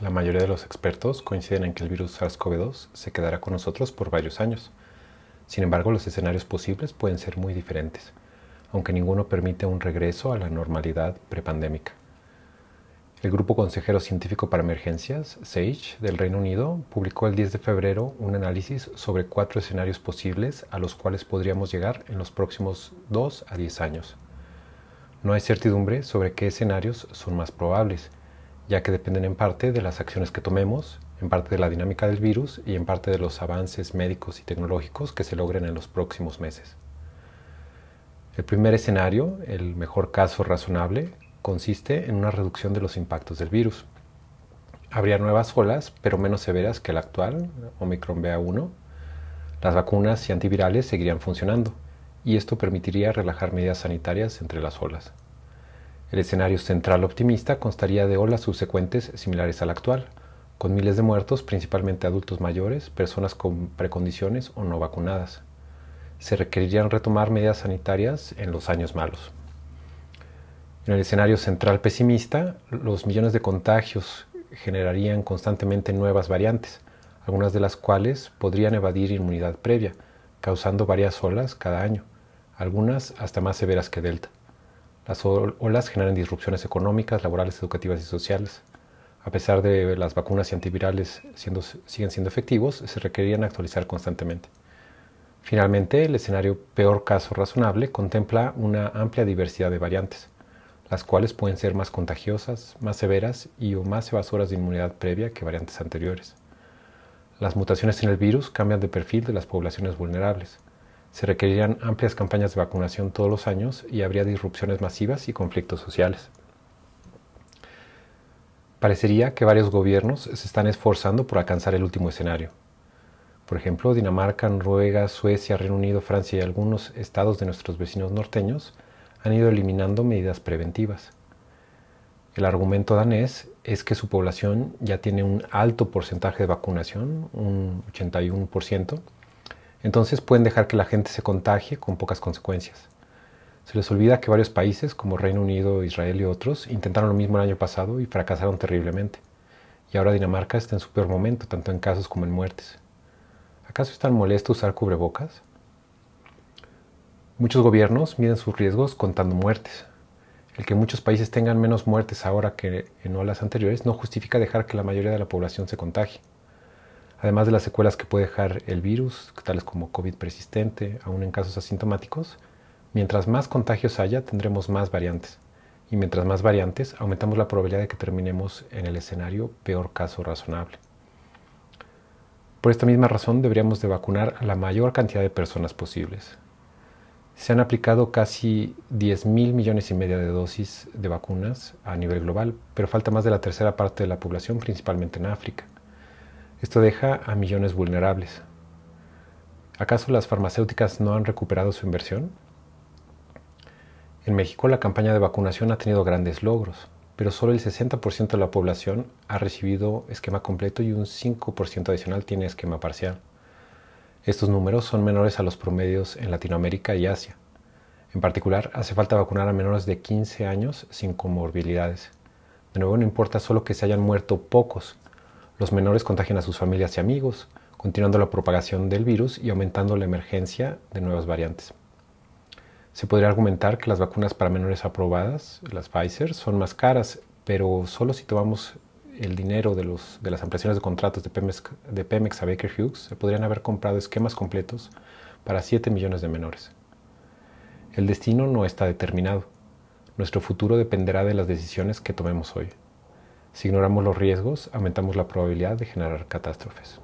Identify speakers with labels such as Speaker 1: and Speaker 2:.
Speaker 1: La mayoría de los expertos coinciden en que el virus SARS-CoV-2 se quedará con nosotros por varios años. Sin embargo, los escenarios posibles pueden ser muy diferentes, aunque ninguno permite un regreso a la normalidad prepandémica. El Grupo Consejero Científico para Emergencias, SAGE, del Reino Unido, publicó el 10 de febrero un análisis sobre cuatro escenarios posibles a los cuales podríamos llegar en los próximos 2 a 10 años. No hay certidumbre sobre qué escenarios son más probables, ya que dependen en parte de las acciones que tomemos, en parte de la dinámica del virus y en parte de los avances médicos y tecnológicos que se logren en los próximos meses. El primer escenario, el mejor caso razonable, consiste en una reducción de los impactos del virus. Habría nuevas olas, pero menos severas que la actual, Omicron BA1. Las vacunas y antivirales seguirían funcionando, y esto permitiría relajar medidas sanitarias entre las olas. El escenario central optimista constaría de olas subsecuentes similares a la actual, con miles de muertos, principalmente adultos mayores, personas con precondiciones o no vacunadas. Se requerirían retomar medidas sanitarias en los años malos. En el escenario central pesimista, los millones de contagios generarían constantemente nuevas variantes, algunas de las cuales podrían evadir inmunidad previa, causando varias olas cada año, algunas hasta más severas que Delta. Las olas generan disrupciones económicas, laborales, educativas y sociales. A pesar de las vacunas y antivirales siguen siendo efectivos, se requerirían actualizar constantemente. Finalmente, el escenario peor caso razonable contempla una amplia diversidad de variantes, las cuales pueden ser más contagiosas, más severas y o más evasoras de inmunidad previa que variantes anteriores. Las mutaciones en el virus cambian de perfil de las poblaciones vulnerables, se requerirían amplias campañas de vacunación todos los años y habría disrupciones masivas y conflictos sociales. Parecería que varios gobiernos se están esforzando por alcanzar el último escenario. Por ejemplo, Dinamarca, Noruega, Suecia, Reino Unido, Francia y algunos estados de nuestros vecinos norteños han ido eliminando medidas preventivas. El argumento danés es que su población ya tiene un alto porcentaje de vacunación, un 81%, entonces pueden dejar que la gente se contagie con pocas consecuencias. Se les olvida que varios países, como Reino Unido, Israel y otros, intentaron lo mismo el año pasado y fracasaron terriblemente. Y ahora Dinamarca está en su peor momento, tanto en casos como en muertes. ¿Acaso es tan molesto usar cubrebocas? Muchos gobiernos miden sus riesgos contando muertes. El que muchos países tengan menos muertes ahora que en olas anteriores no justifica dejar que la mayoría de la población se contagie además de las secuelas que puede dejar el virus, tales como COVID persistente, aún en casos asintomáticos, mientras más contagios haya, tendremos más variantes. Y mientras más variantes, aumentamos la probabilidad de que terminemos en el escenario peor caso razonable. Por esta misma razón deberíamos de vacunar a la mayor cantidad de personas posibles. Se han aplicado casi 10 mil millones y medio de dosis de vacunas a nivel global, pero falta más de la tercera parte de la población, principalmente en África. Esto deja a millones vulnerables. ¿Acaso las farmacéuticas no han recuperado su inversión? En México la campaña de vacunación ha tenido grandes logros, pero solo el 60% de la población ha recibido esquema completo y un 5% adicional tiene esquema parcial. Estos números son menores a los promedios en Latinoamérica y Asia. En particular, hace falta vacunar a menores de 15 años sin comorbilidades. De nuevo, no importa solo que se hayan muerto pocos, los menores contagian a sus familias y amigos, continuando la propagación del virus y aumentando la emergencia de nuevas variantes. Se podría argumentar que las vacunas para menores aprobadas, las Pfizer, son más caras, pero solo si tomamos el dinero de, las ampliaciones de contratos de Pemex, de Pemex a Baker Hughes, se podrían haber comprado esquemas completos para 7 millones de menores. El destino no está determinado. Nuestro futuro dependerá de las decisiones que tomemos hoy. Si ignoramos los riesgos, aumentamos la probabilidad de generar catástrofes.